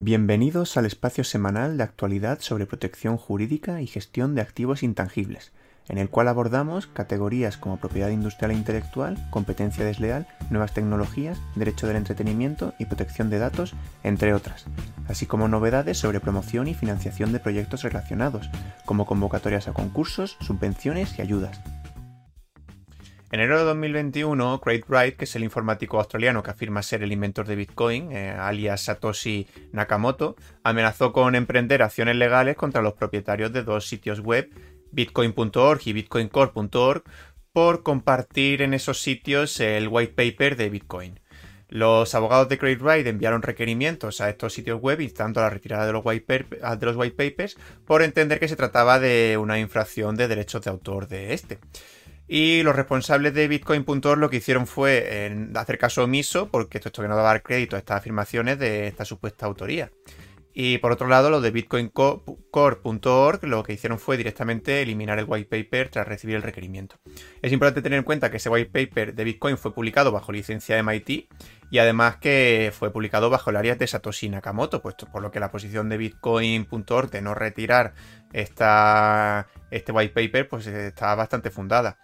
Bienvenidos al espacio semanal de actualidad sobre protección jurídica y gestión de activos intangibles, en el cual abordamos categorías como propiedad industrial e intelectual, competencia desleal, nuevas tecnologías, derecho del entretenimiento y protección de datos, entre otras, así como novedades sobre promoción y financiación de proyectos relacionados, como convocatorias a concursos, subvenciones y ayudas. En enero de 2021, Craig Wright, que es el informático australiano que afirma ser el inventor de Bitcoin, eh, alias Satoshi Nakamoto, amenazó con emprender acciones legales contra los propietarios de dos sitios web, bitcoin.org y bitcoincore.org, por compartir en esos sitios el white paper de Bitcoin. Los abogados de Craig Wright enviaron requerimientos a estos sitios web instando la retirada de los, white de los white papers por entender que se trataba de una infracción de derechos de autor de este. Y los responsables de Bitcoin.org lo que hicieron fue hacer caso omiso, porque esto, esto que no daba crédito a estas afirmaciones de esta supuesta autoría. Y por otro lado, los de bitcoincore.org lo que hicieron fue directamente eliminar el white paper tras recibir el requerimiento. Es importante tener en cuenta que ese white paper de Bitcoin fue publicado bajo licencia de MIT y además que fue publicado bajo el área de Satoshi Nakamoto, puesto por lo que la posición de bitcoin.org de no retirar esta, este white paper pues está bastante fundada.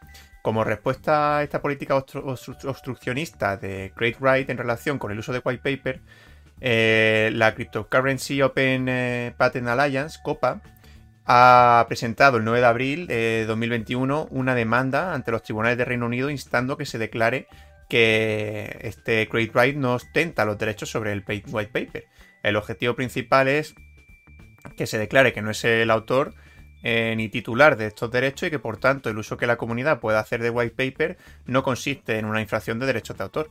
Como respuesta a esta política obstruccionista de Great Wright en relación con el uso de white paper, eh, la Cryptocurrency Open eh, Patent Alliance, COPA, ha presentado el 9 de abril de 2021 una demanda ante los tribunales de Reino Unido instando que se declare que este Great Wright no ostenta los derechos sobre el white paper. El objetivo principal es que se declare que no es el autor eh, ni titular de estos derechos y que por tanto el uso que la comunidad pueda hacer de white paper no consiste en una infracción de derechos de autor.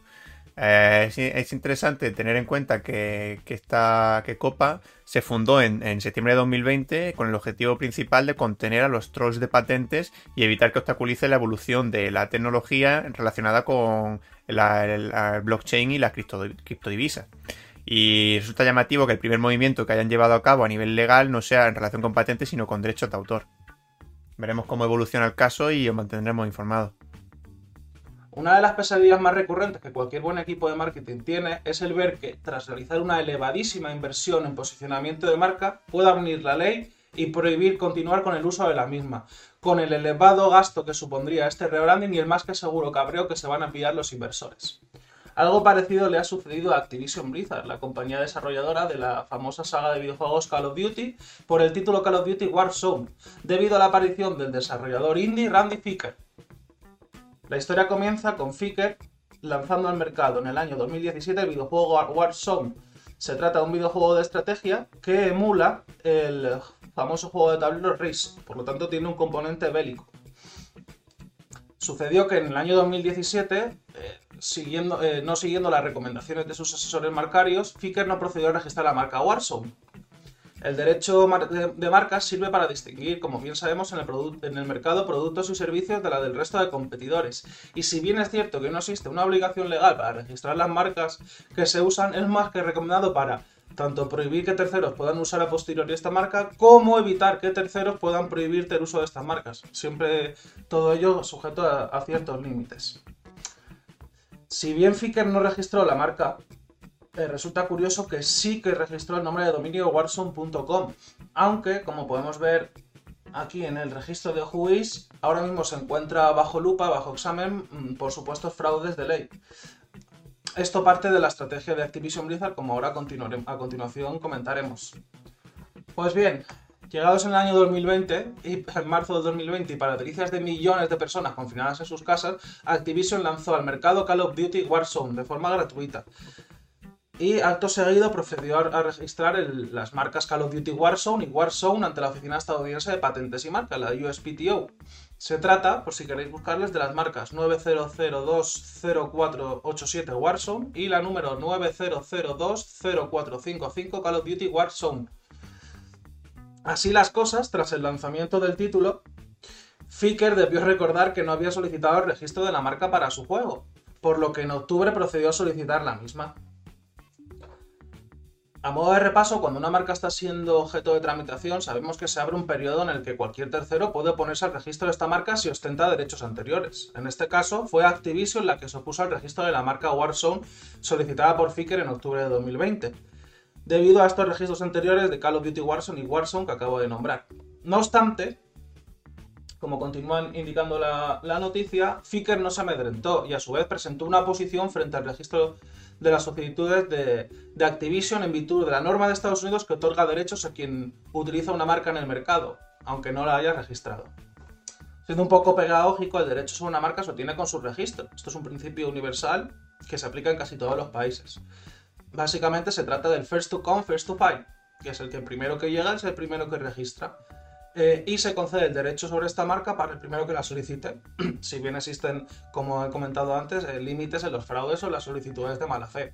Eh, es, interesante tener en cuenta que, esta, que Copa se fundó en, septiembre de 2020 con el objetivo principal de contener a los trolls de patentes y evitar que obstaculice la evolución de la tecnología relacionada con la, blockchain y las criptodivisas. Y resulta llamativo que el primer movimiento que hayan llevado a cabo a nivel legal no sea en relación con patentes, sino con derechos de autor. Veremos cómo evoluciona el caso y os mantendremos informados. Una de las pesadillas más recurrentes que cualquier buen equipo de marketing tiene es el ver que, tras realizar una elevadísima inversión en posicionamiento de marca, pueda venir la ley y prohibir continuar con el uso de la misma, con el elevado gasto que supondría este rebranding y el más que seguro cabreo que se van a pillar los inversores. Algo parecido le ha sucedido a Activision Blizzard, la compañía desarrolladora de la famosa saga de videojuegos Call of Duty, por el título Call of Duty Warzone, debido a la aparición del desarrollador indie Randy Ficker. La historia comienza con Ficker lanzando al mercado en el año 2017 el videojuego Warzone. Se trata de un videojuego de estrategia que emula el famoso juego de tablero Race, por lo tanto tiene un componente bélico. Sucedió que en el año 2017 siguiendo, eh, no siguiendo las recomendaciones de sus asesores marcarios, Ficker no procedió a registrar la marca Warzone. El derecho de marcas sirve para distinguir, como bien sabemos, en el, en el, mercado productos y servicios de la del resto de competidores. Y si bien es cierto que no existe una obligación legal para registrar las marcas que se usan, es más que recomendado para tanto prohibir que terceros puedan usar a posteriori esta marca, como evitar que terceros puedan prohibirte el uso de estas marcas. Siempre todo ello sujeto a ciertos límites. Si bien Ficker no registró la marca, eh, resulta curioso que sí que registró el nombre de dominio warzone.com, aunque, como podemos ver aquí en el registro de Whois, ahora mismo se encuentra bajo lupa, bajo examen, mm, por supuestos fraudes de ley. Esto parte de la estrategia de Activision Blizzard, como ahora a continuación comentaremos. Pues bien, Llegados en el año 2020 y en marzo de 2020 y para delicias de millones de personas confinadas en sus casas, Activision lanzó al mercado Call of Duty Warzone de forma gratuita. Y acto seguido procedió a registrar las marcas Call of Duty Warzone y Warzone ante la Oficina Estadounidense de Patentes y Marcas, la USPTO. Se trata, por si queréis buscarles, de las marcas 90020487 Warzone y la número 90020455 Call of Duty Warzone. Así las cosas, tras el lanzamiento del título, Ficker debió recordar que no había solicitado el registro de la marca para su juego, por lo que en octubre procedió a solicitar la misma. A modo de repaso, cuando una marca está siendo objeto de tramitación, sabemos que se abre un periodo en el que cualquier tercero puede oponerse al registro de esta marca si ostenta derechos anteriores. En este caso, fue Activision la que se opuso al registro de la marca Warzone solicitada por Ficker en octubre de 2020. debido a estos registros anteriores de Call of Duty Warzone y Warzone que acabo de nombrar. No obstante, como continúa indicando la, noticia, Ficker no se amedrentó y a su vez presentó una posición frente al registro de las solicitudes de, Activision en virtud de la norma de Estados Unidos que otorga derechos a quien utiliza una marca en el mercado, aunque no la haya registrado. Siendo un poco pedagógico, el derecho sobre una marca se obtiene con su registro. Esto es un principio universal que se aplica en casi todos los países. Básicamente se trata del first to come, first to file, que es el que primero que llega es el primero que registra. Eh, y se concede el derecho sobre esta marca para el primero que la solicite, si bien existen, como he comentado antes, eh, límites en los fraudes o las solicitudes de mala fe.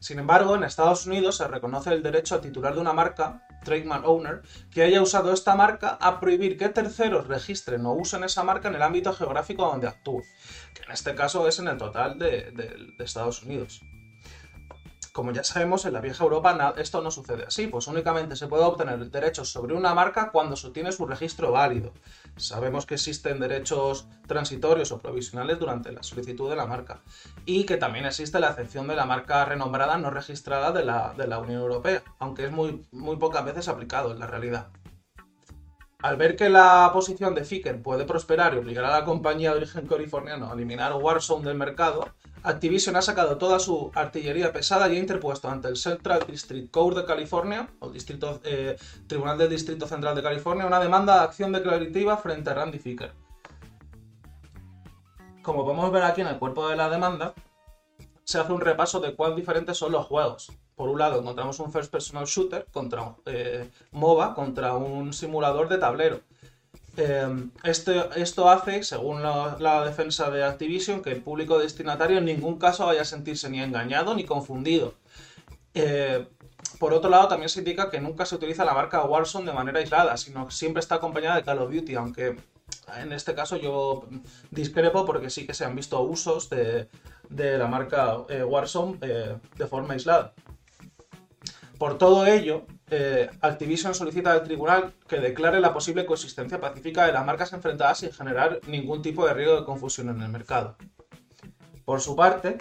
Sin embargo, en Estados Unidos se reconoce el derecho al titular de una marca, trademark owner, que haya usado esta marca a prohibir que terceros registren o usen esa marca en el ámbito geográfico donde actúe, que en este caso es en el total de Estados Unidos como ya sabemos, en la vieja Europa esto no sucede así, pues únicamente se puede obtener derechos sobre una marca cuando se obtiene su registro válido. Sabemos que existen derechos transitorios o provisionales durante la solicitud de la marca y que también existe la excepción de la marca renombrada no registrada de la, de la Unión Europea, aunque es muy, muy pocas veces aplicado en la realidad. Al ver que la posición de Ficker puede prosperar y obligar a la compañía de origen californiano a eliminar Warzone del mercado, Activision ha sacado toda su artillería pesada y ha interpuesto ante el Central District Court de California, o eh, Tribunal del Distrito Central de California, una demanda de acción declarativa frente a Randy Ficker. Como podemos ver aquí en el cuerpo de la demanda, se hace un repaso de cuán diferentes son los juegos. Por un lado, encontramos un first personal shooter contra eh, MOBA contra un simulador de tablero. Em, esto hace, según la, defensa de Activision, que el público destinatario en ningún caso vaya a sentirse ni engañado ni confundido. Eh, por otro lado, también se indica que nunca se utiliza la marca Warzone de manera aislada, sino que siempre está acompañada de Call of Duty, aunque en este caso yo discrepo porque sí que se han visto usos de, la marca eh, Warzone eh, de forma aislada. Por todo ello, eh, Activision solicita al tribunal que declare la posible coexistencia pacífica de las marcas enfrentadas sin generar ningún tipo de riesgo de confusión en el mercado. Por su parte,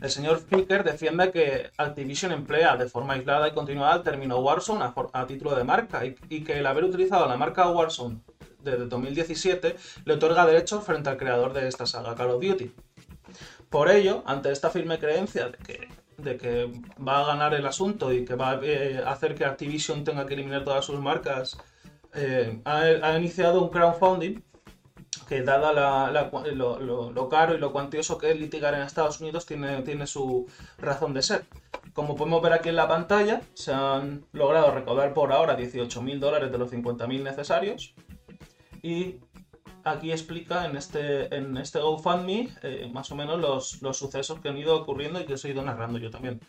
el señor Ficker defiende que Activision emplea de forma aislada y continuada el término Warzone a, título de marca y, y, que el haber utilizado la marca Warzone desde 2017 le otorga derechos frente al creador de esta saga Call of Duty. Por ello, ante esta firme creencia de que de que va a ganar el asunto y que va a eh, hacer que Activision tenga que eliminar todas sus marcas, eh, ha, iniciado un crowdfunding que dada lo, caro y lo cuantioso que es litigar en Estados Unidos tiene, tiene su razón de ser. Como podemos ver aquí en la pantalla, se han logrado recaudar por ahora 18.000 dólares de los 50.000 necesarios y aquí explica en este, en este GoFundMe eh, más o menos los, sucesos que han ido ocurriendo y que os he ido narrando yo también.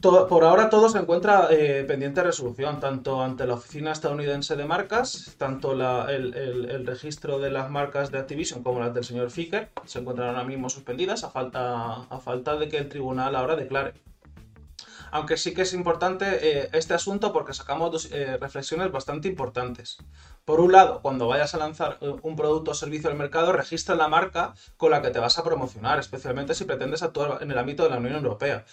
por ahora todo se encuentra eh, pendiente de resolución, tanto ante la Oficina Estadounidense de Marcas, tanto el, registro de las marcas de Activision como las del señor Ficker se encuentran ahora mismo suspendidas a falta, a falta de que el tribunal ahora declare aunque sí que es importante eh, este asunto porque sacamos dos eh, reflexiones bastante importantes. Por un lado, cuando vayas a lanzar eh, un producto o servicio al mercado, registra la marca con la que te vas a promocionar, especialmente si pretendes actuar en el ámbito de la Unión Europea.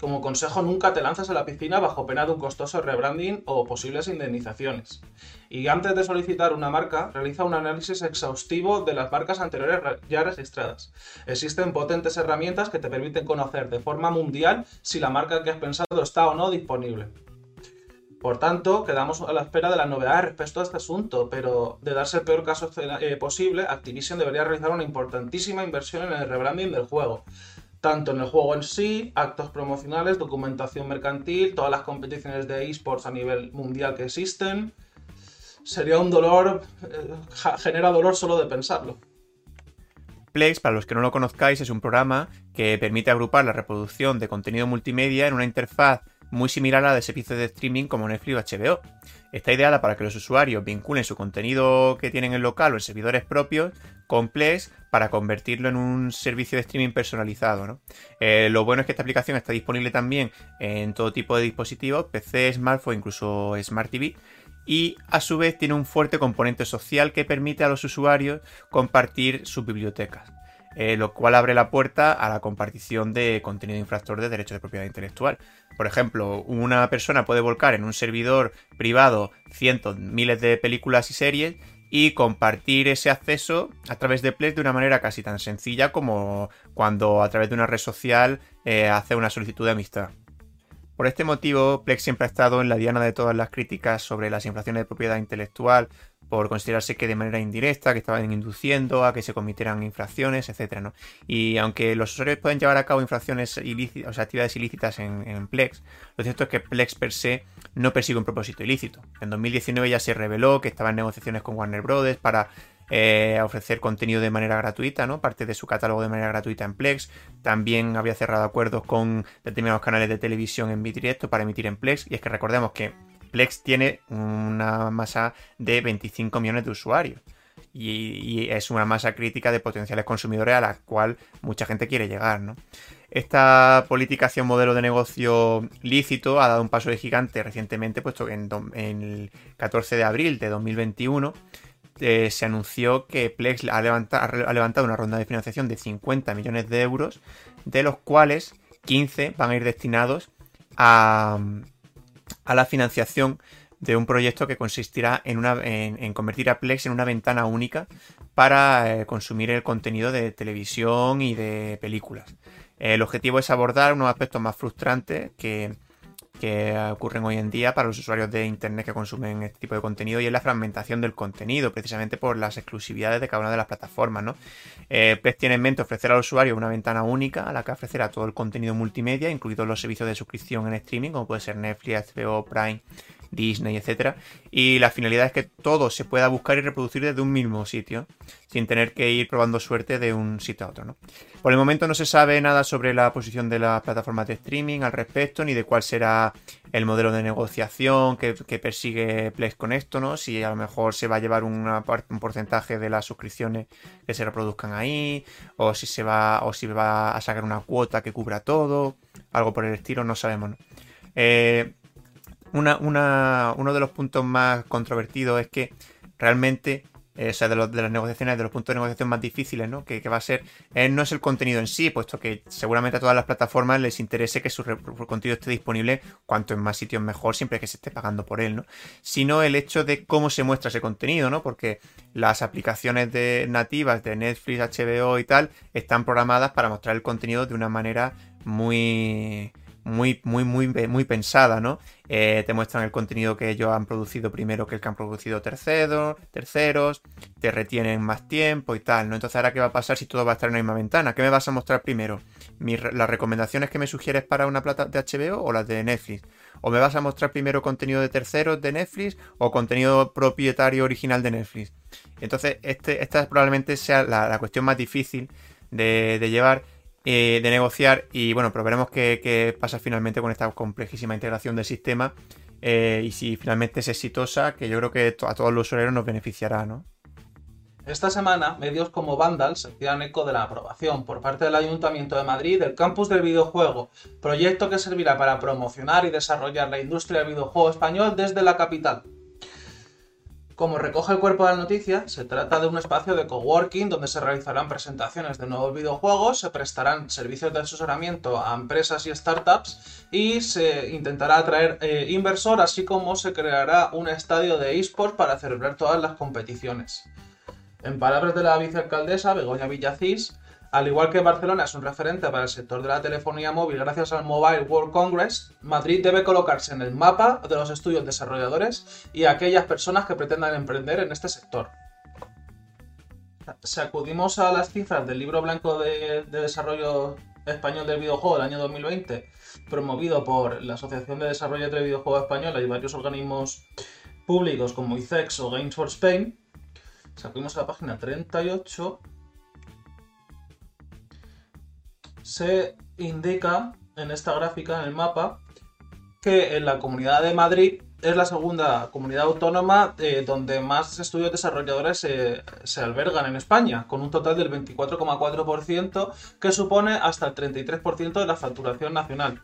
Como consejo, nunca te lanzas a la piscina bajo pena de un costoso rebranding o posibles indemnizaciones. Y antes de solicitar una marca, realiza un análisis exhaustivo de las marcas anteriores ya registradas. Existen potentes herramientas que te permiten conocer de forma mundial si la marca que has pensado está o no disponible. Por tanto, quedamos a la espera de las novedades respecto a este asunto, pero de darse el peor caso eh, posible, Activision debería realizar una importantísima inversión en el rebranding del juego tanto en el juego en sí, actos promocionales, documentación mercantil, todas las competiciones de esports a nivel mundial que existen. Sería un dolor, eh, genera dolor solo de pensarlo. Plex, para los que no lo conozcáis, es un programa que permite agrupar la reproducción de contenido multimedia en una interfaz muy similar a la de servicios de streaming como Netflix o HBO. Está ideada para que los usuarios vinculen su contenido que tienen en local o en servidores propios con Plex para convertirlo en un servicio de streaming personalizado. Eh, lo bueno es que esta aplicación está disponible también en todo tipo de dispositivos, PC, smartphone, incluso Smart TV. Y a su vez tiene un fuerte componente social que permite a los usuarios compartir sus bibliotecas. Eh, lo cual abre la puerta a la compartición de contenido infractor de derechos de propiedad intelectual. Por ejemplo, una persona puede volcar en un servidor privado cientos, miles de películas y series y compartir ese acceso a través de Plex de una manera casi tan sencilla como cuando a través de una red social eh, hace una solicitud de amistad. Por este motivo, Plex siempre ha estado en la diana de todas las críticas sobre las infracciones de propiedad intelectual, por considerarse que de manera indirecta, que estaban induciendo a que se cometieran infracciones, etc. Y aunque los usuarios pueden llevar a cabo infracciones ilícitas, o sea, actividades ilícitas en, Plex, lo cierto es que Plex per se no persigue un propósito ilícito. En 2019 ya se reveló que estaba en negociaciones con Warner Brothers para eh, ofrecer contenido de manera gratuita, ¿no? Parte de su catálogo de manera gratuita en Plex. También había cerrado acuerdos con determinados canales de televisión en directo para emitir en Plex. Y es que recordemos que Plex tiene una masa de 25 millones de usuarios. Y, es una masa crítica de potenciales consumidores a la cual mucha gente quiere llegar. Esta política hacia un modelo de negocio lícito ha dado un paso de gigante recientemente, puesto que en, el 14 de abril de 2021 eh, se anunció que Plex ha levantado una ronda de financiación de 50 millones de euros, de los cuales 15 van a ir destinados a, a la financiación de un proyecto que consistirá en, una, en, convertir a Plex en una ventana única para eh, consumir el contenido de televisión y de películas. El objetivo es abordar unos aspectos más frustrantes que, que ocurren hoy en día para los usuarios de Internet que consumen este tipo de contenido y es la fragmentación del contenido, precisamente por las exclusividades de cada una de las plataformas. ¿no? Eh, tiene en mente ofrecer al usuario una ventana única a la que ofrecerá todo el contenido multimedia, incluidos los servicios de suscripción en streaming, como puede ser Netflix, HBO, Prime Disney, etcétera. Y la finalidad es que todo se pueda buscar y reproducir desde un mismo sitio, sin tener que ir probando suerte de un sitio a otro. ¿no? Por el momento no se sabe nada sobre la posición de las plataformas de streaming al respecto, ni de cuál será el modelo de negociación que, persigue Plex con esto, ¿no? Si a lo mejor se va a llevar un porcentaje de las suscripciones que se reproduzcan ahí, o si se va, o si va a sacar una cuota que cubra todo, algo por el estilo, no sabemos. ¿no? Eh, una, uno de los puntos más controvertidos es que realmente, eh, o sea, de, las negociaciones, de los puntos de negociación más difíciles, ¿no? Que, va a ser, eh, no es el contenido en sí, puesto que seguramente a todas las plataformas les interese que su, contenido esté disponible cuanto en más sitios mejor, siempre que se esté pagando por él, ¿no? Sino el hecho de cómo se muestra ese contenido, ¿no? Porque las aplicaciones de, nativas de Netflix, HBO y tal están programadas para mostrar el contenido de una manera muy muy, muy, muy, muy pensada, ¿no? Eh, te muestran el contenido que ellos han producido primero que el que han producido terceros, terceros, te retienen más tiempo y tal, ¿no? Entonces, ¿ahora qué va a pasar si todo va a estar en la misma ventana? ¿Qué me vas a mostrar primero? ¿Las recomendaciones que me sugieres para una plata de HBO o las de Netflix? ¿O me vas a mostrar primero contenido de terceros de Netflix o contenido propietario original de Netflix? Entonces, este, esta probablemente sea la, cuestión más difícil de llevar eh, de negociar y bueno, pero veremos qué, pasa finalmente con esta complejísima integración del sistema eh, y si finalmente es exitosa, que yo creo que a todos los usuarios nos beneficiará, ¿no? Esta semana, medios como Vandal se hacían eco de la aprobación por parte del Ayuntamiento de Madrid del campus del videojuego, proyecto que servirá para promocionar y desarrollar la industria del videojuego español desde la capital. Como recoge el cuerpo de la noticia, se trata de un espacio de coworking donde se realizarán presentaciones de nuevos videojuegos, se prestarán servicios de asesoramiento a empresas y startups y se intentará atraer eh, inversor, así como se creará un estadio de esports para celebrar todas las competiciones. En palabras de la vicealcaldesa Begoña Villacís, al igual que Barcelona es un referente para el sector de la telefonía móvil gracias al Mobile World Congress, Madrid debe colocarse en el mapa de los estudios desarrolladores y aquellas personas que pretendan emprender en este sector. Si acudimos a las cifras del libro blanco de, desarrollo español del videojuego del año 2020, promovido por la Asociación de Desarrollo de Videojuegos Española y varios organismos públicos como ICEX o Games for Spain, si acudimos a la página 38, se indica en esta gráfica, en el mapa, que en la Comunidad de Madrid es la segunda comunidad autónoma eh, donde más estudios desarrolladores se albergan en España, con un total del 24,4%, que supone hasta el 33% de la facturación nacional.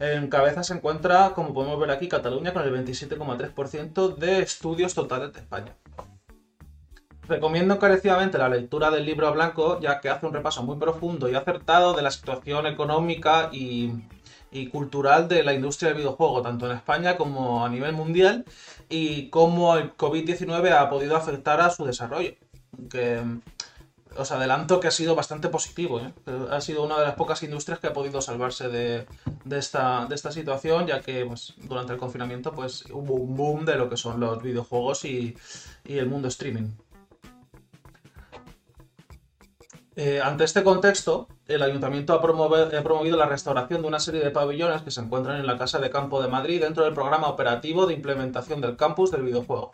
En cabeza se encuentra, como podemos ver aquí, Cataluña con el 27,3% de estudios totales de España. Recomiendo encarecidamente la lectura del libro blanco, ya que hace un repaso muy profundo y acertado de la situación económica y, cultural de la industria del videojuego, tanto en España como a nivel mundial, y cómo el COVID-19 ha podido afectar a su desarrollo. Que os adelanto que ha sido bastante positivo. ¿eh? Ha sido una de las pocas industrias que ha podido salvarse de, esta, situación, ya que pues, durante el confinamiento pues, hubo un boom de lo que son los videojuegos y el mundo streaming. Eh, ante este contexto, el ayuntamiento ha, promovido la restauración de una serie de pabellones que se encuentran en la Casa de Campo de Madrid dentro del programa operativo de implementación del campus del videojuego.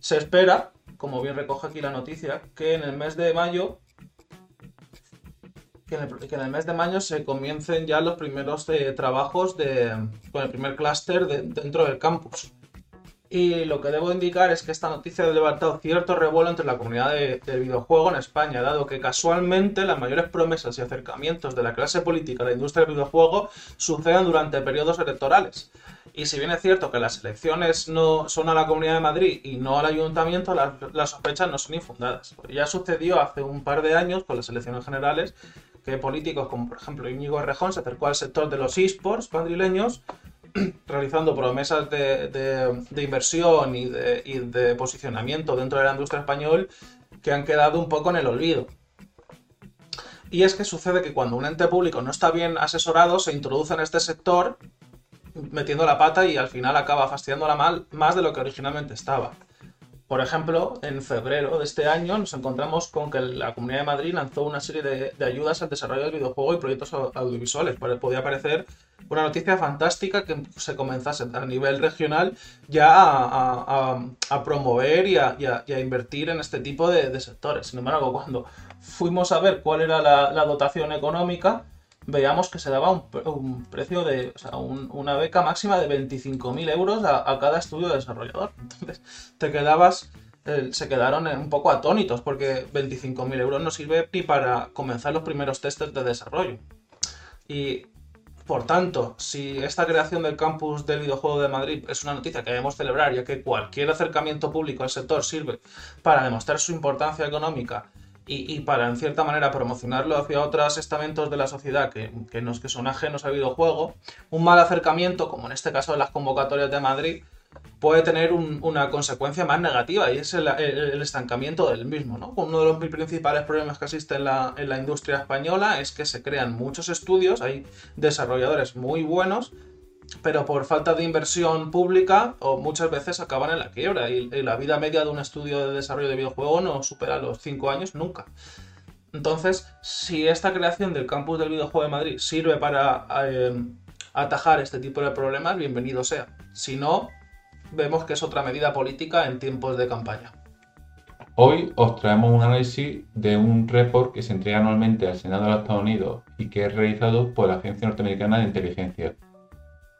Se espera, como bien recoge aquí la noticia, que en el mes de mayo que en el, mes de mayo se comiencen ya los primeros eh, trabajos con el primer clúster dentro del campus. Y lo que debo indicar es que esta noticia ha levantado cierto revuelo entre la comunidad del videojuego en España, dado que casualmente las mayores promesas y acercamientos de la clase política a la industria del videojuego suceden durante periodos electorales. Y si bien es cierto que las elecciones no son a la Comunidad de Madrid y no al Ayuntamiento, las, sospechas no son infundadas. Ya sucedió hace un par de años con las elecciones generales que políticos como por ejemplo Íñigo Errejón se acercó al sector de los esports madrileños realizando promesas de, inversión y de, posicionamiento dentro de la industria español que han quedado un poco en el olvido. Y es que sucede que cuando un ente público no está bien asesorado, se introduce en este sector metiendo la pata y al final acaba fastidiándola mal más de lo que originalmente estaba. Por ejemplo, en febrero de este año nos encontramos con que la Comunidad de Madrid lanzó una serie de, ayudas al desarrollo del videojuego y proyectos audiovisuales. Podía parecer una noticia fantástica que se comenzase a nivel regional ya a, promover y, a, invertir en este tipo de, sectores. Sin embargo, cuando fuimos a ver cuál era la, dotación económica, veíamos que se daba un, precio de, o sea, una beca máxima de 25.000 euros a, cada estudio de desarrollador. Entonces, te quedabas, eh, se quedaron un poco atónitos porque 25.000 euros no sirve ni para comenzar los primeros testes de desarrollo. Y por tanto, si esta creación del campus del videojuego de Madrid es una noticia que debemos celebrar, ya que cualquier acercamiento público al sector sirve para demostrar su importancia económica y, para, en cierta manera, promocionarlo hacia otros estamentos de la sociedad que, que, nos, que son ajenos al videojuego, un mal acercamiento, como en este caso de las convocatorias de Madrid, puede tener una consecuencia más negativa y es el, estancamiento del mismo. ¿no? Uno de los principales problemas que existe en la, en la, industria española es que se crean muchos estudios, hay desarrolladores muy buenos, pero por falta de inversión pública o muchas veces acaban en la quiebra y, la vida media de un estudio de desarrollo de videojuego no supera los 5 años nunca. Entonces, si esta creación del campus del videojuego de Madrid sirve para eh, atajar este tipo de problemas, bienvenido sea. Si no, vemos que es otra medida política en tiempos de campaña. Hoy os traemos un análisis de un report que se entrega anualmente al Senado de los Estados Unidos y que es realizado por la Agencia Norteamericana de Inteligencia.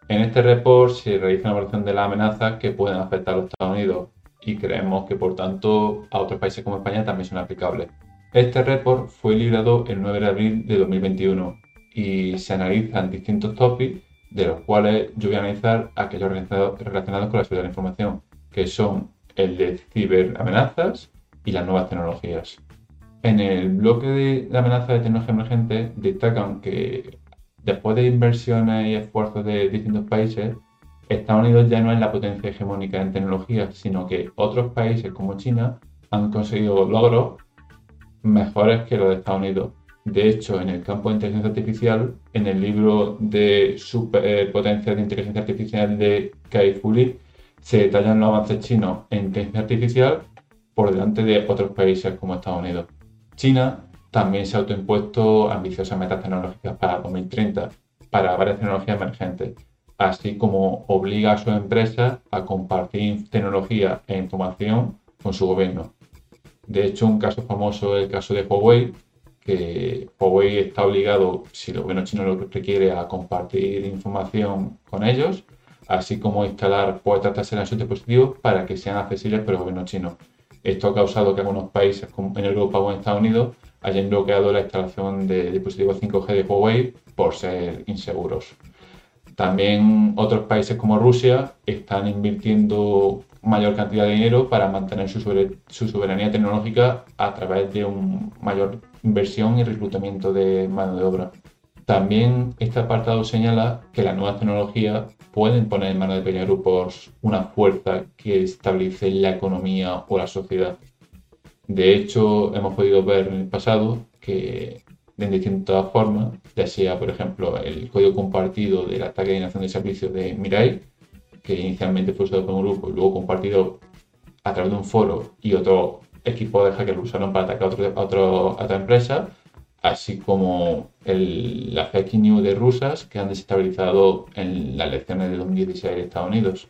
En este report se realiza una evaluación de las amenazas que pueden afectar a los Estados Unidos y creemos que por tanto a otros países como España también son aplicables. Este report fue librado el 9 de abril de 2021 y se analizan distintos tópicos de los cuales yo voy a analizar aquellos relacionados con la seguridad de la información, que son el de ciberamenazas y las nuevas tecnologías. En el bloque de, amenazas de tecnología emergente destacan que después de inversiones y esfuerzos de distintos países, Estados Unidos ya no es la potencia hegemónica en tecnología, sino que otros países como China han conseguido logros mejores que los de Estados Unidos. De hecho, en el campo de inteligencia artificial, en el libro de superpotencia de inteligencia artificial de Kai Fu se detallan los avances chinos en inteligencia artificial por delante de otros países como Estados Unidos. China también se ha autoimpuesto ambiciosas metas tecnológicas para 2030 para varias tecnologías emergentes, así como obliga a sus empresas a compartir tecnología e información con su gobierno. De hecho, un caso famoso es el caso de Huawei, que Huawei está obligado, si el gobierno chino lo requiere, a compartir información con ellos, así como instalar puertas en sus dispositivos para que sean accesibles para el gobierno chino. Esto ha causado que algunos países, como en Europa o en Estados Unidos, hayan bloqueado la instalación de dispositivos 5G de Huawei por ser inseguros. También otros países como Rusia están invirtiendo mayor cantidad de dinero para mantener su, soberanía tecnológica a través de una mayor inversión y reclutamiento de mano de obra. También este apartado señala que las nuevas tecnologías pueden poner en manos de pequeños grupos una fuerza que estabilice la economía o la sociedad. De hecho, hemos podido ver en el pasado que de distintas formas, ya sea, por ejemplo, el código compartido del ataque de nación de servicio de Mirai, que inicialmente fue usado por un grupo y luego compartido a través de un foro y otro equipo de hackers lo usaron para atacar a otra empresa, así como el, la fake news de rusas que han desestabilizado en las elecciones de 2016 de Estados Unidos.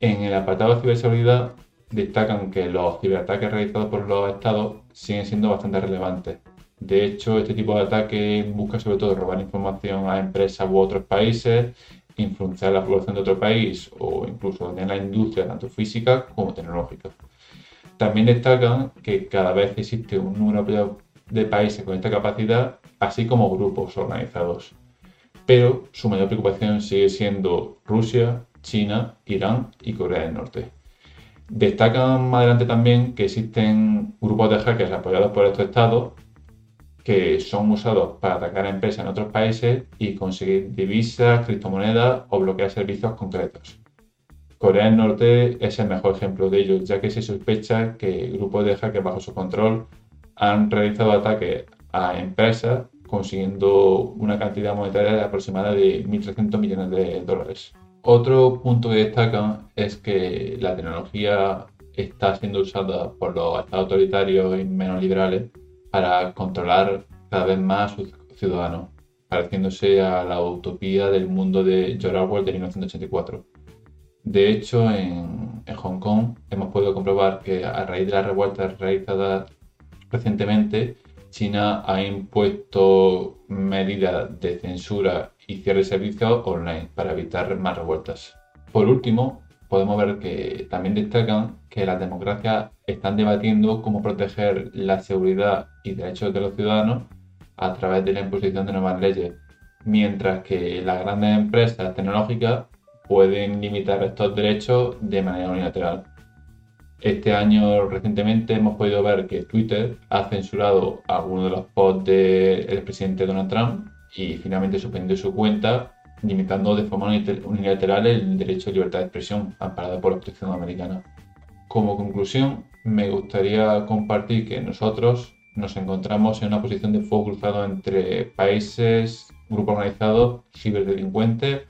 En el apartado de ciberseguridad destacan que los ciberataques realizados por los estados siguen siendo bastante relevantes. De hecho, este tipo de ataque busca sobre todo robar información a empresas u otros países, influenciar la población de otro país o incluso en la industria tanto física como tecnológica. También destacan que cada vez existe un número de países con esta capacidad, así como grupos organizados. Pero su mayor preocupación sigue siendo Rusia, China, Irán y Corea del Norte. Destacan más adelante también que existen grupos de hackers apoyados por estos estados que son usados para atacar empresas en otros países y conseguir divisas, criptomonedas o bloquear servicios concretos. Corea del Norte es el mejor ejemplo de ello, ya que se sospecha que grupos de hackers bajo su control han realizado ataques a empresas consiguiendo una cantidad monetaria aproximada de 1.300 millones de dólares. Otro punto que destacan es que la tecnología está siendo usada por los estados autoritarios y menos liberales para controlar cada vez más a sus ciudadanos, pareciéndose a la utopía del mundo de George Orwell de 1984. De hecho, en, Hong Kong hemos podido comprobar que a raíz de las revueltas realizadas recientemente, China ha impuesto medidas de censura y cierre de servicios online para evitar más revueltas. Por último, podemos ver que también destacan que las democracias están debatiendo cómo proteger la seguridad y derechos de los ciudadanos a través de la imposición de nuevas leyes, mientras que las grandes empresas tecnológicas pueden limitar estos derechos de manera unilateral. Este año recientemente hemos podido ver que Twitter ha censurado algunos de los posts del presidente Donald Trump y finalmente suspendió su cuenta limitando de forma unilateral el derecho a libertad de expresión amparado por la protección americana. Como conclusión, me gustaría compartir que nosotros nos encontramos en una posición de fuego cruzado entre países, grupos organizados, ciberdelincuentes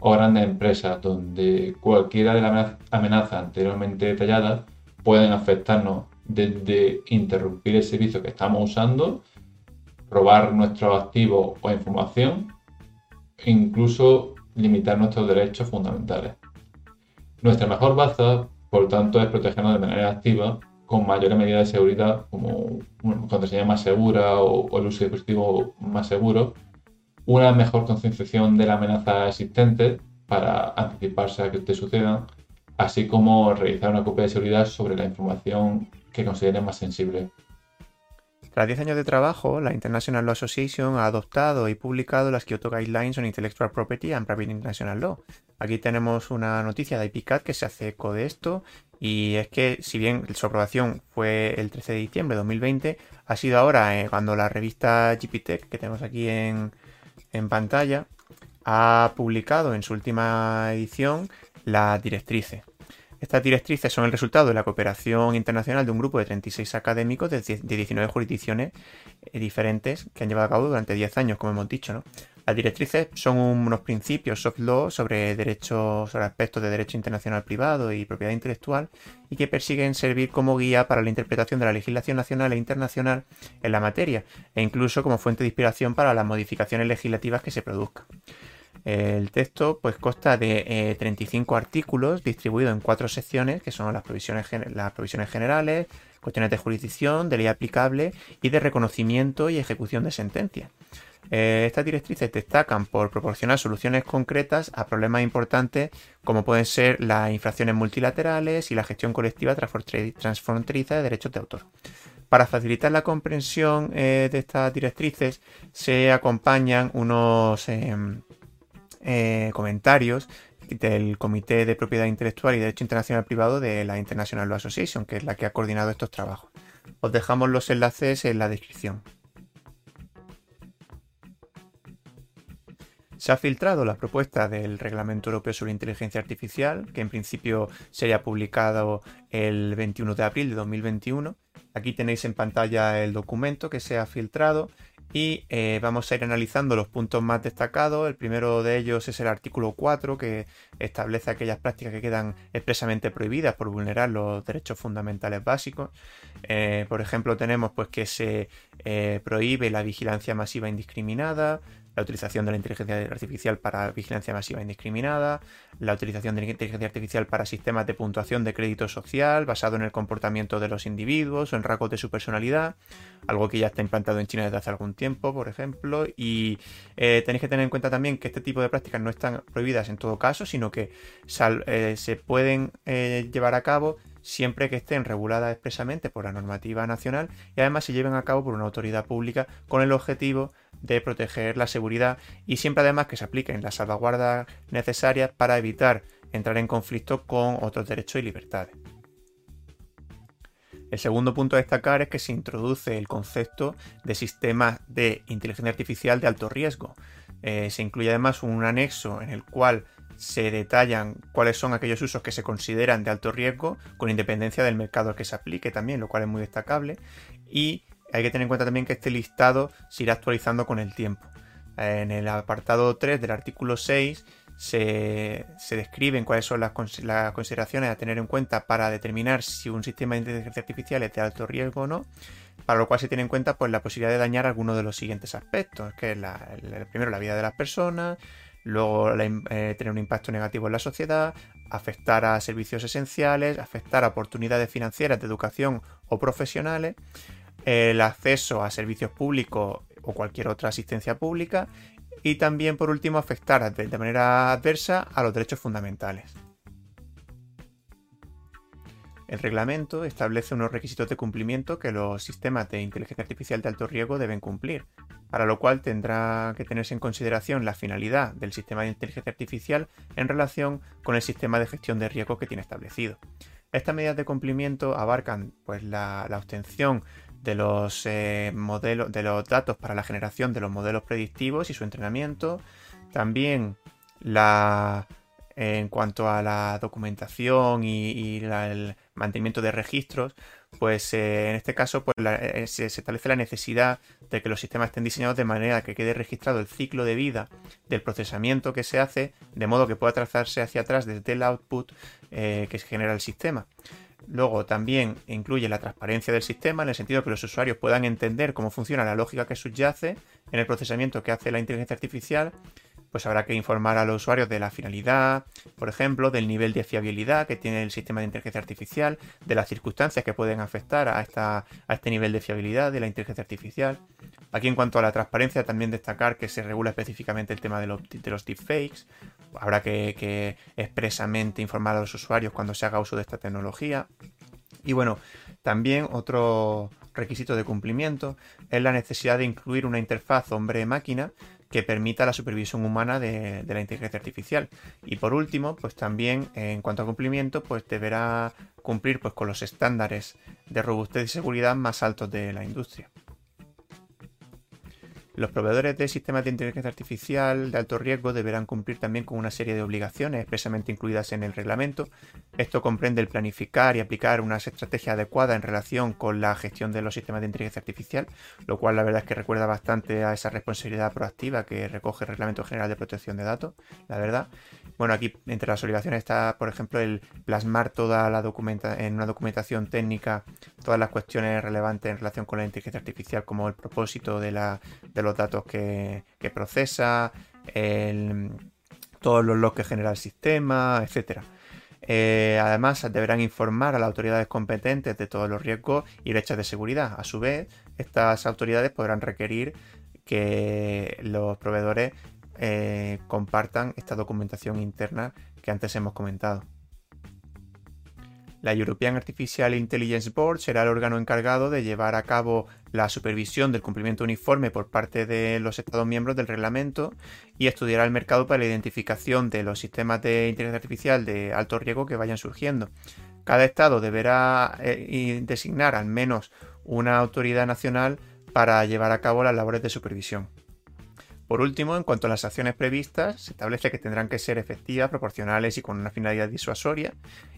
o grandes empresas, donde cualquiera de las amenazas anteriormente detalladas pueden afectarnos desde interrumpir el servicio que estamos usando, robar nuestros activos o información, e incluso limitar nuestros derechos fundamentales. Nuestra mejor baza, por tanto, es protegernos de manera activa con mayores medidas de seguridad, como una contraseña más segura o, el uso de dispositivos más seguro, una mejor concienciación de la amenaza existente para anticiparse a que te sucedan, así como realizar una copia de seguridad sobre la información que consideren más sensible. Tras 10 años de trabajo, la International Law Association ha adoptado y publicado las Kyoto Guidelines on Intellectual Property and Private International Law. Aquí tenemos una noticia de IPCAT que se hace eco de esto y es que si bien su aprobación fue el 13 de diciembre de 2020, ha sido ahora eh, cuando la revista GPTech que tenemos aquí en, en pantalla ha publicado en su última edición las directrices. Estas directrices son el resultado de la cooperación internacional de un grupo de 36 académicos de 19 jurisdicciones eh, diferentes que han llevado a cabo durante 10 años, como hemos dicho. Las directrices son unos principios soft law sobre derechos, sobre aspectos de derecho internacional privado y propiedad intelectual y que persiguen servir como guía para la interpretación de la legislación nacional e internacional en la materia e incluso como fuente de inspiración para las modificaciones legislativas que se produzcan. El texto pues consta de 35 eh, artículos distribuidos en cuatro secciones que son las provisiones, las provisiones generales, cuestiones de jurisdicción, de ley aplicable y de reconocimiento y ejecución de sentencias. Eh, estas directrices destacan por proporcionar soluciones concretas a problemas importantes como pueden ser las infracciones multilaterales y la gestión colectiva transfronteriza de derechos de autor. Para facilitar la comprensión eh, de estas directrices se acompañan unos em, eh, comentarios del Comité de Propiedad Intelectual y Derecho Internacional Privado de la International Law Association, que es la que ha coordinado estos trabajos. Os dejamos los enlaces en la descripción. Se ha filtrado la propuesta del Reglamento Europeo sobre Inteligencia Artificial, que en principio sería publicado el 21 de abril de 2021. Aquí tenéis en pantalla el documento que se ha filtrado y eh, vamos a ir analizando los puntos más destacados. El primero de ellos es el artículo 4 que establece aquellas prácticas que quedan expresamente prohibidas por vulnerar los derechos fundamentales básicos. Eh, por ejemplo, tenemos pues que se eh, prohíbe la vigilancia masiva indiscriminada, la utilización de la inteligencia artificial para vigilancia masiva indiscriminada, la utilización de la inteligencia artificial para sistemas de puntuación de crédito social basado en el comportamiento de los individuos o en rasgos de su personalidad, algo que ya está implantado en China desde hace algún tiempo, por ejemplo, y eh, tenéis que tener en cuenta también que este tipo de prácticas no están prohibidas en todo caso, sino que eh, se pueden eh, llevar a cabo siempre que estén reguladas expresamente por la normativa nacional y además se lleven a cabo por una autoridad pública con el objetivo de proteger la seguridad y siempre además que se apliquen las salvaguardas necesarias para evitar entrar en conflicto con otros derechos y libertades. El segundo punto a destacar es que se introduce el concepto de sistemas de inteligencia artificial de alto riesgo. Eh, se incluye además un anexo en el cual se detallan cuáles son aquellos usos que se consideran de alto riesgo con independencia del mercado al que se aplique también, lo cual es muy destacable. Y hay que tener en cuenta también que este listado se irá actualizando con el tiempo. En el apartado 3 del artículo 6 se, describen cuáles son las, consideraciones a tener en cuenta para determinar si un sistema de inteligencia artificial es de alto riesgo o no, para lo cual se tiene en cuenta pues, la posibilidad de dañar alguno de los siguientes aspectos, que es primero la vida de las personas, luego eh, tener un impacto negativo en la sociedad, afectar a servicios esenciales, afectar a oportunidades financieras de educación o profesionales, el acceso a servicios públicos o cualquier otra asistencia pública y también por último afectar de manera adversa a los derechos fundamentales. El reglamento establece unos requisitos de cumplimiento que los sistemas de inteligencia artificial de alto riesgo deben cumplir, para lo cual tendrá que tenerse en consideración la finalidad del sistema de inteligencia artificial en relación con el sistema de gestión de riesgo que tiene establecido. Estas medidas de cumplimiento abarcan pues, la, obtención de los eh, modelos, de los datos para la generación de los modelos predictivos y su entrenamiento, también la en cuanto a la documentación y, el mantenimiento de registros, pues eh, en este caso pues, eh, se, establece la necesidad de que los sistemas estén diseñados de manera que quede registrado el ciclo de vida del procesamiento que se hace, de modo que pueda trazarse hacia atrás desde el output que se genera el sistema. Luego también incluye la transparencia del sistema en el sentido que los usuarios puedan entender cómo funciona la lógica que subyace en el procesamiento que hace la inteligencia artificial pues habrá que informar a los usuarios de la finalidad, por ejemplo, del nivel de fiabilidad que tiene el sistema de inteligencia artificial, de las circunstancias que pueden afectar a, esta, a este nivel de fiabilidad de la inteligencia artificial. Aquí en cuanto a la transparencia, también destacar que se regula específicamente el tema de los, de los deepfakes. Habrá que, que expresamente informar a los usuarios cuando se haga uso de esta tecnología. Y bueno, también otro requisito de cumplimiento es la necesidad de incluir una interfaz hombre-máquina que permita la supervisión humana de, la inteligencia artificial. Y por último, pues también en cuanto a cumplimiento, pues deberá cumplir pues, con los estándares de robustez y seguridad más altos de la industria. Los proveedores de sistemas de inteligencia artificial de alto riesgo deberán cumplir también con una serie de obligaciones expresamente incluidas en el reglamento. Esto comprende el planificar y aplicar una estrategia adecuada en relación con la gestión de los sistemas de inteligencia artificial, lo cual la verdad es que recuerda bastante a esa responsabilidad proactiva que recoge el Reglamento General de Protección de Datos, la verdad. Bueno, aquí entre las obligaciones está, por ejemplo, el plasmar toda la documenta en una documentación técnica todas las cuestiones relevantes en relación con la inteligencia artificial, como el propósito de la los datos que, procesa, todos los logs que genera el sistema, etc. Eh, además, deberán informar a las autoridades competentes de todos los riesgos y brechas de seguridad. A su vez, estas autoridades podrán requerir que los proveedores eh, compartan esta documentación interna que antes hemos comentado. La European Artificial Intelligence Board será el órgano encargado de llevar a cabo la supervisión del cumplimiento uniforme por parte de los Estados miembros del reglamento y estudiará el mercado para la identificación de los sistemas de inteligencia artificial de alto riesgo que vayan surgiendo. Cada Estado deberá eh, designar al menos una autoridad nacional para llevar a cabo las labores de supervisión. Por último, en cuanto a las acciones previstas, se establece que tendrán que ser efectivas, proporcionales y con una finalidad disuasoria,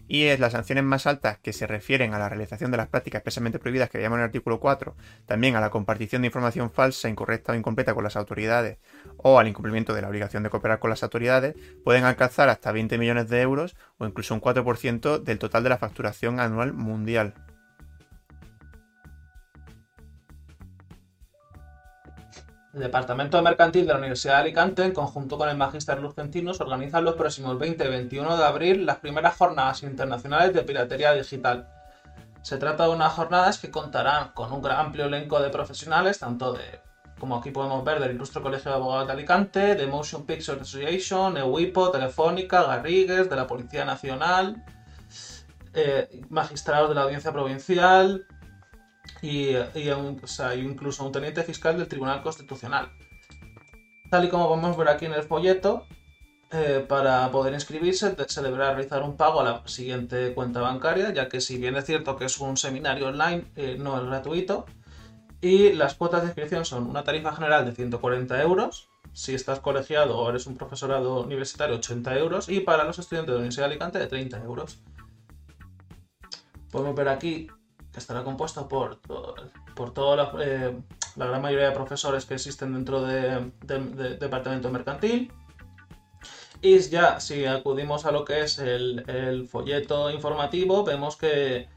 y es las sanciones más altas que se refieren a la realización de las prácticas expresamente prohibidas que veíamos en el artículo 4, también a la compartición de información falsa, incorrecta o incompleta con las autoridades o al incumplimiento de la obligación de cooperar con las autoridades, pueden alcanzar hasta 20 millones de euros o incluso un 4% del total de la facturación anual mundial. El Departamento de Mercantil de la Universidad de Alicante, en conjunto con el Magister Lucentinos, organizan los próximos 20 y 21 de abril las primeras jornadas internacionales de piratería digital. Se trata de unas jornadas que contarán con un amplio elenco de profesionales, tanto de, como aquí podemos ver, del Ilustre Colegio de Abogados de Alicante, de Motion Picture Association, EUIPO, Telefónica, Garrigues, de la Policía Nacional, eh, magistrados de la Audiencia Provincial, y, incluso un teniente fiscal del Tribunal Constitucional. Tal y como podemos ver aquí en el folleto, eh, para poder inscribirse se deberá realizar un pago a la siguiente cuenta bancaria, ya que si bien es cierto que es un seminario online, eh, no es gratuito. Y las cuotas de inscripción son una tarifa general de 140 euros, si estás colegiado o eres un profesorado universitario 80 euros, y para los estudiantes de la Universidad de Alicante de 30 euros. Podemos ver aquí estará compuesto por, por toda eh, la, gran mayoría de profesores que existen dentro del departamento mercantil. Y ya, si acudimos a lo que es el, folleto informativo, vemos que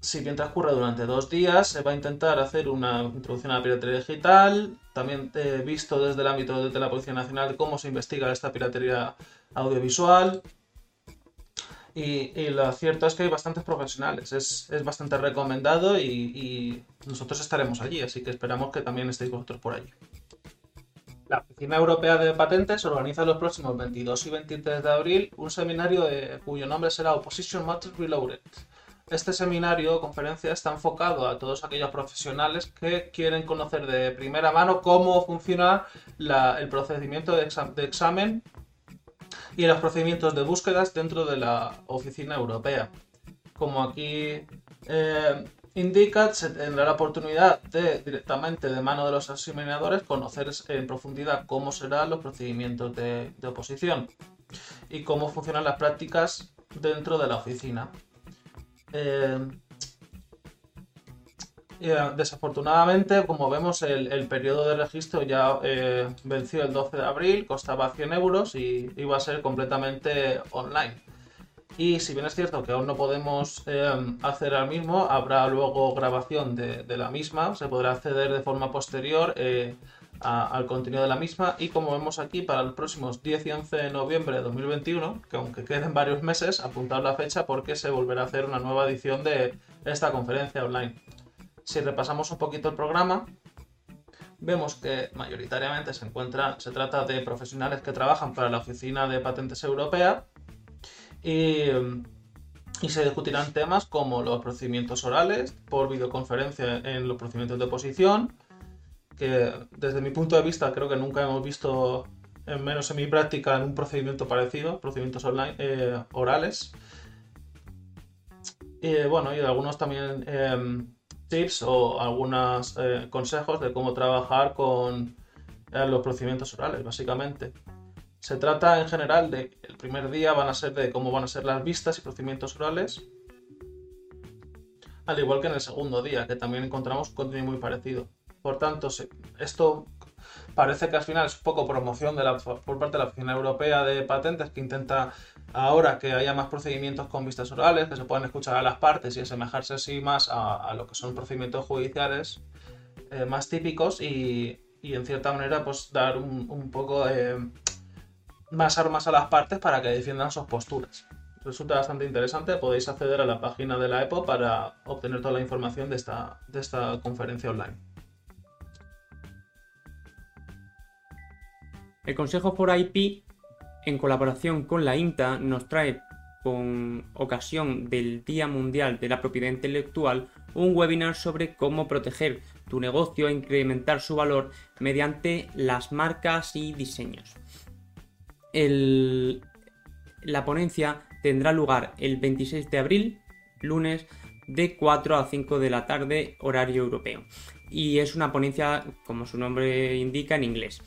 si bien transcurre durante dos días, se va a intentar hacer una introducción a la piratería digital, también he visto desde el ámbito de la Policía Nacional cómo se investiga esta piratería audiovisual, y, lo cierto es que hay bastantes profesionales, es, bastante recomendado y, nosotros estaremos allí, así que esperamos que también estéis vosotros por allí. La Oficina Europea de Patentes organiza los próximos 22 y 23 de abril un seminario cuyo nombre será Opposition Matters Reloaded. Este seminario o conferencia está enfocado a todos aquellos profesionales que quieren conocer de primera mano cómo funciona el procedimiento de examen y los procedimientos de búsquedas dentro de la oficina europea. Como aquí eh, indica, se tendrá la oportunidad de directamente de mano de los examinadores conocer en profundidad cómo serán los procedimientos de, oposición y cómo funcionan las prácticas dentro de la oficina. Eh, eh, desafortunadamente, como vemos, el, periodo de registro ya eh, venció el 12 de abril, costaba 100 euros y iba a ser completamente online. Y si bien es cierto que aún no podemos eh, hacer al mismo, habrá luego grabación de, la misma, se podrá acceder de forma posterior al contenido de la misma. Y como vemos aquí, para los próximos 10 y 11 de noviembre de 2021, que aunque queden varios meses, apuntar la fecha porque se volverá a hacer una nueva edición de esta conferencia online. Si repasamos un poquito el programa, vemos que mayoritariamente se encuentra, se trata de profesionales que trabajan para la Oficina de Patentes Europea y, se discutirán temas como los procedimientos orales por videoconferencia en los procedimientos de oposición, que desde mi punto de vista creo que nunca hemos visto, en menos en mi práctica, en un procedimiento parecido, procedimientos online, eh, orales. Y bueno, y algunos también em, tips o algunos eh, consejos de cómo trabajar con eh, los procedimientos orales, básicamente. Se trata en general de el primer día van a ser de cómo van a ser las vistas y procedimientos orales, al igual que en el segundo día, que también encontramos contenido muy parecido. Por tanto, esto parece que al final es poco promoción de la, por parte de la Oficina Europea de Patentes que intenta ahora que haya más procedimientos con vistas orales, que se puedan escuchar a las partes y asemejarse así más a, lo que son procedimientos judiciales eh, más típicos y, en cierta manera pues dar un, poco más armas a las partes para que defiendan sus posturas. Resulta bastante interesante, podéis acceder a la página de la EPO para obtener toda la información de esta, de esta conferencia online. El Consejo por IP, en colaboración con la INTA, nos trae con ocasión del Día Mundial de la Propiedad Intelectual, un webinar sobre cómo proteger tu negocio e incrementar su valor mediante las marcas y diseños. la ponencia tendrá lugar el 26 de abril, lunes, de 4 a 5 de la tarde, horario europeo. Y es una ponencia, como su nombre indica, en inglés.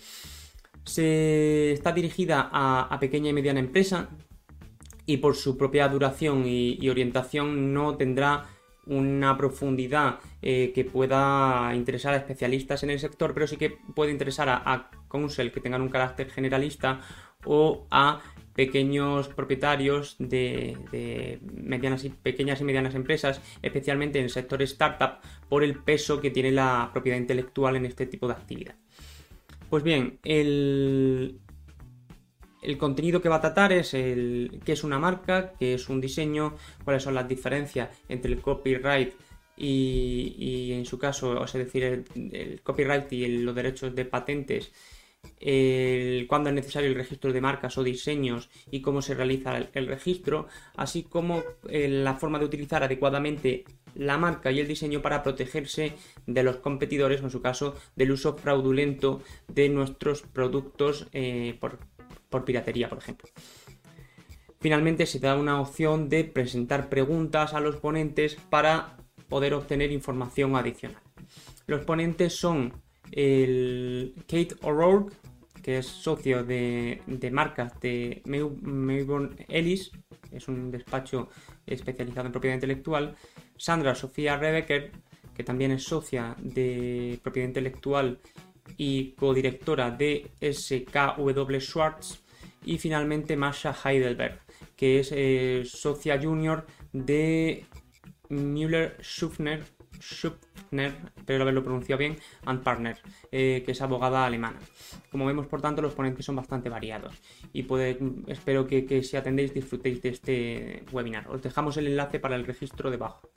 Se está dirigida a, pequeña y mediana empresa y por su propia duración y, orientación no tendrá una profundidad eh, que pueda interesar a especialistas en el sector, pero sí que puede interesar a, a counsel que tengan un carácter generalista o a pequeños propietarios de, medianas y pequeñas y medianas empresas, especialmente en el sector startup, por el peso que tiene la propiedad intelectual en este tipo de actividad. Pues bien, el, contenido que va a tratar es el qué es una marca, qué es un diseño, cuáles son las diferencias entre el copyright y, en su caso, o sea, decir, el, copyright y los derechos de patentes cuándo es necesario el registro de marcas o diseños y cómo se realiza el, registro, así como eh, la forma de utilizar adecuadamente la marca y el diseño para protegerse de los competidores, o en su caso del uso fraudulento de nuestros productos eh, por, por piratería, por ejemplo. Finalmente se da una opción de presentar preguntas a los ponentes para poder obtener información adicional. Los ponentes son el Kate O'Rourke, que es socio de, marcas de Melbourne Ellis, es un despacho especializado en propiedad intelectual, Sandra Sofía Rebecker, que también es socia de propiedad intelectual y codirectora de SKW Schwartz, y finalmente Masha Heidelberg, que es eh, socia junior de Müller Schufner espero haberlo pronunciado bien, and Partner, eh, que es abogada alemana. Como vemos, por tanto, los ponentes son bastante variados y espero que si atendéis disfrutéis de este webinar. Os dejamos el enlace para el registro debajo.